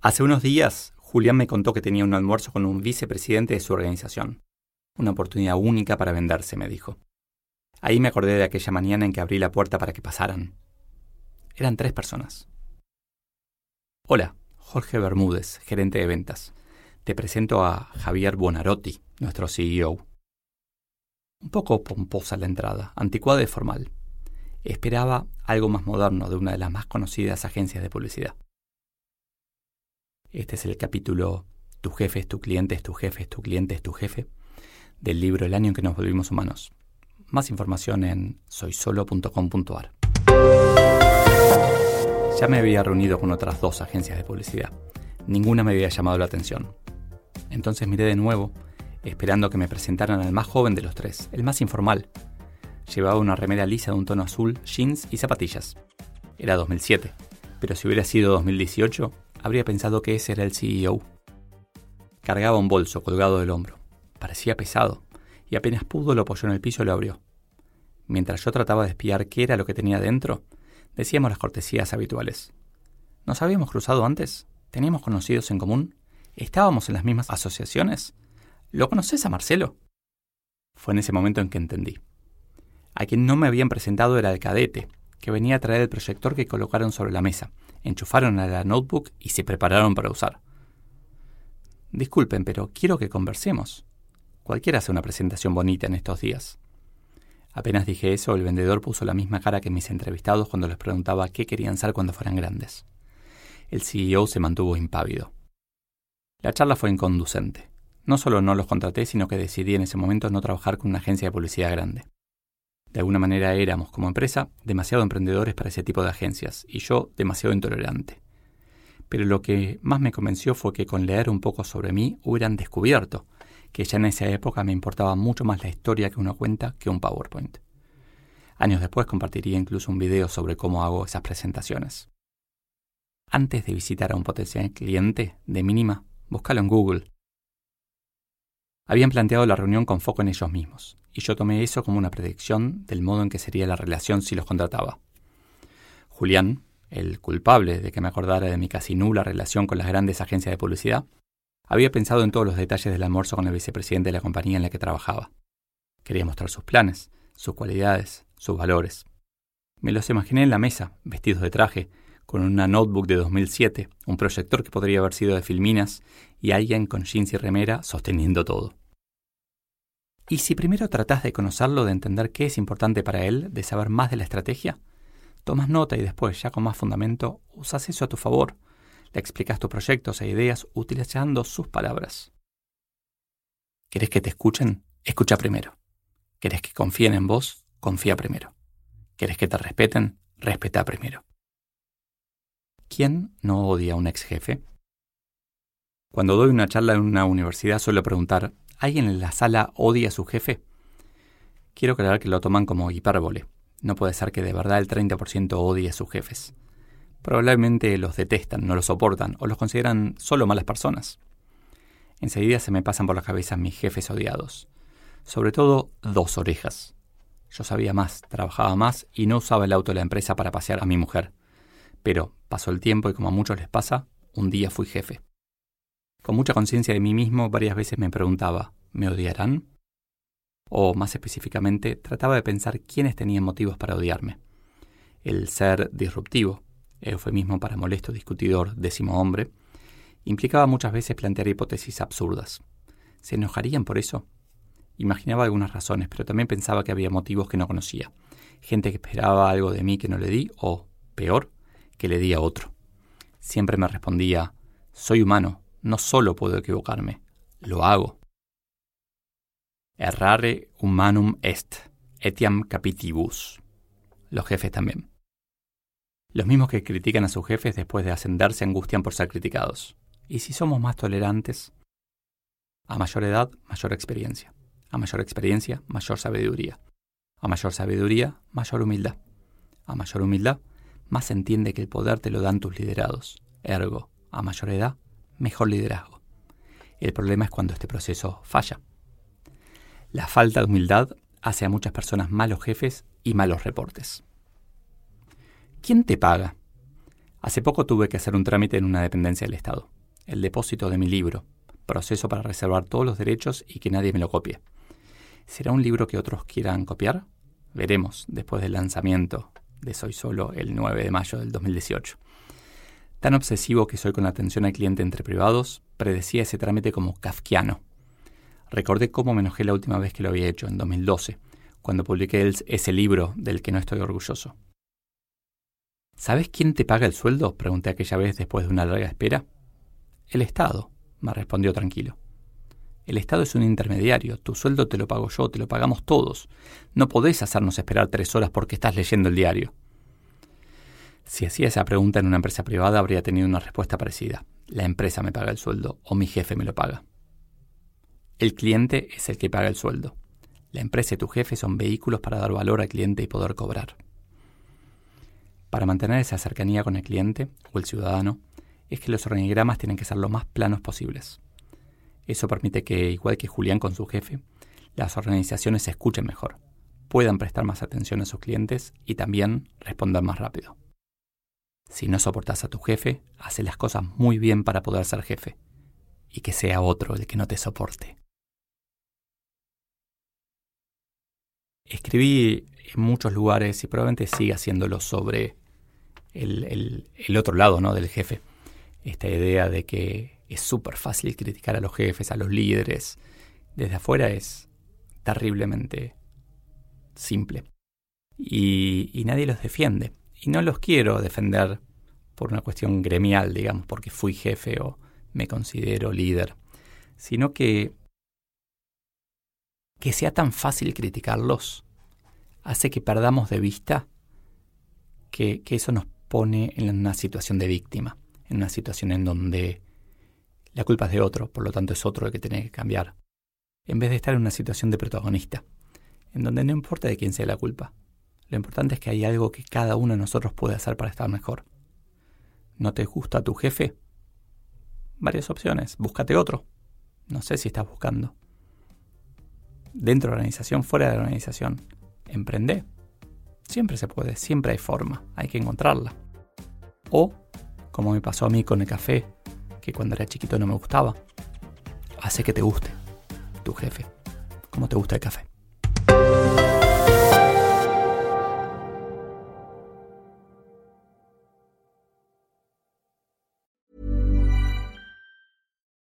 Hace unos días, Julián me contó que tenía un almuerzo con un vicepresidente de su organización. Una oportunidad única para venderse, me dijo. Ahí me acordé de aquella mañana en que abrí la puerta para que pasaran. Eran tres personas. Hola, Jorge Bermúdez, gerente de ventas. Te presento a Javier Buonarotti, nuestro CEO. Un poco pomposa la entrada, anticuada y formal. Esperaba algo más moderno de una de las más conocidas agencias de publicidad. Este es el capítulo Tu jefe es tu cliente, es tu jefe, es tu cliente, es tu jefe, del libro El año en que nos volvimos humanos. Más información en soysolo.com.ar. Ya me había reunido con otras dos agencias de publicidad. Ninguna me había llamado la atención. Entonces miré de nuevo, esperando que me presentaran al más joven de los tres, el más informal. Llevaba una remera lisa de un tono azul, jeans y zapatillas. Era 2007, pero si hubiera sido 2018, habría pensado que ese era el CEO. Cargaba un bolso colgado del hombro. Parecía pesado, y apenas pudo lo apoyó en el piso y lo abrió. Mientras yo trataba de espiar qué era lo que tenía dentro, decíamos las cortesías habituales. ¿Nos habíamos cruzado antes? ¿Teníamos conocidos en común? ¿Estábamos en las mismas asociaciones? ¿Lo conoces a Marcelo? Fue en ese momento en que entendí. A quien no me habían presentado era el cadete, que venía a traer el proyector que colocaron sobre la mesa, enchufaron a la notebook y se prepararon para usar. Disculpen, pero quiero que conversemos. Cualquiera hace una presentación bonita en estos días. Apenas dije eso, el vendedor puso la misma cara que mis entrevistados cuando les preguntaba qué querían ser cuando fueran grandes. El CEO se mantuvo impávido. La charla fue inconducente. No solo no los contraté, sino que decidí en ese momento no trabajar con una agencia de publicidad grande. De alguna manera éramos, como empresa, demasiado emprendedores para ese tipo de agencias, y yo demasiado intolerante. Pero lo que más me convenció fue que con leer un poco sobre mí hubieran descubierto que ya en esa época me importaba mucho más la historia que una cuenta que un PowerPoint. Años después compartiría incluso un video sobre cómo hago esas presentaciones. Antes de visitar a un potencial cliente, de mínima, búscalo en Google. Habían planteado la reunión con foco en ellos mismos, y yo tomé eso como una predicción del modo en que sería la relación si los contrataba. Julián, el culpable de que me acordara de mi casi nula relación con las grandes agencias de publicidad, había pensado en todos los detalles del almuerzo con el vicepresidente de la compañía en la que trabajaba. Quería mostrar sus planes, sus cualidades, sus valores. Me los imaginé en la mesa, vestidos de traje, con una notebook de 2007, un proyector que podría haber sido de filminas y alguien con jeans y remera sosteniendo todo. ¿Y si primero tratás de conocerlo, de entender qué es importante para él, de saber más de la estrategia? Tomas nota y después, ya con más fundamento, usas eso a tu favor, le explicas tus proyectos e ideas utilizando sus palabras. ¿Querés que te escuchen? Escucha primero. ¿Querés que confíen en vos? Confía primero. ¿Querés que te respeten? Respeta primero. ¿Quién no odia a un ex jefe? Cuando doy una charla en una universidad suelo preguntar, ¿alguien en la sala odia a su jefe? Quiero aclarar que lo toman como hipérbole. No puede ser que de verdad el 30% odie a sus jefes. Probablemente los detestan, no los soportan o los consideran solo malas personas. Enseguida se me pasan por la cabeza mis jefes odiados. Sobre todo dos orejas. Yo sabía más, trabajaba más y no usaba el auto de la empresa para pasear a mi mujer. Pero pasó el tiempo y como a muchos les pasa, un día fui jefe. Con mucha conciencia de mí mismo, varias veces me preguntaba, ¿me odiarán? O, más específicamente, trataba de pensar quiénes tenían motivos para odiarme. El ser disruptivo, eufemismo para molesto discutidor, décimo hombre, implicaba muchas veces plantear hipótesis absurdas. ¿Se enojarían por eso? Imaginaba algunas razones, pero también pensaba que había motivos que no conocía. Gente que esperaba algo de mí que no le di, o, peor, que le di a otro. Siempre me respondía, soy humano, no solo puedo equivocarme, lo hago. Errare humanum est, etiam capitibus. Los jefes también. Los mismos que critican a sus jefes después de ascender se angustian por ser criticados. ¿Y si somos más tolerantes? A mayor edad, mayor experiencia. A mayor experiencia, mayor sabiduría. A mayor sabiduría, mayor humildad. A mayor humildad, más entiende que el poder te lo dan tus liderados. Ergo, a mayor edad, mejor liderazgo. El problema es cuando este proceso falla. La falta de humildad hace a muchas personas malos jefes y malos reportes. ¿Quién te paga? Hace poco tuve que hacer un trámite en una dependencia del Estado. El depósito de mi libro. Proceso para reservar todos los derechos y que nadie me lo copie. ¿Será un libro que otros quieran copiar? Veremos después del lanzamiento de Soy Solo el 9 de mayo del 2018. Tan obsesivo que soy con la atención al cliente entre privados, predecía ese trámite como kafkiano. Recordé cómo me enojé la última vez que lo había hecho, en 2012, cuando publiqué ese libro del que no estoy orgulloso. ¿Sabes quién te paga el sueldo? pregunté aquella vez después de una larga espera. El Estado, me respondió tranquilo. El Estado es un intermediario, tu sueldo te lo pago yo, te lo pagamos todos. No podés hacernos esperar tres horas porque estás leyendo el diario. Si hacía esa pregunta en una empresa privada habría tenido una respuesta parecida. La empresa me paga el sueldo o mi jefe me lo paga. El cliente es el que paga el sueldo. La empresa y tu jefe son vehículos para dar valor al cliente y poder cobrar. Para mantener esa cercanía con el cliente o el ciudadano, es que los organigramas tienen que ser lo más planos posibles. Eso permite que, igual que Julián con su jefe, las organizaciones se escuchen mejor, puedan prestar más atención a sus clientes y también responder más rápido. Si no soportas a tu jefe, hace las cosas muy bien para poder ser jefe, y que sea otro el que no te soporte. Escribí en muchos lugares y probablemente siga haciéndolo sobre el, otro lado ¿no? del jefe. Esta idea de que es súper fácil criticar a los jefes, a los líderes. Desde afuera es terriblemente simple. Y, y nadie los defiende. Y no los quiero defender por una cuestión gremial, digamos, porque fui jefe o me considero líder, sino que que sea tan fácil criticarlos hace que perdamos de vista que, eso nos pone en una situación de víctima, en una situación en donde la culpa es de otro, por lo tanto es otro el que tiene que cambiar, en vez de estar en una situación de protagonista, en donde no importa de quién sea la culpa, lo importante es que hay algo que cada uno de nosotros puede hacer para estar mejor. ¿No te gusta tu jefe? Varias opciones, búscate otro. No sé si estás buscando. Dentro de la organización, fuera de la organización. Emprende. Siempre se puede, siempre hay forma, hay que encontrarla. O, como me pasó a mí con el café, que cuando era chiquito no me gustaba, hace que te guste tu jefe, como te gusta el café.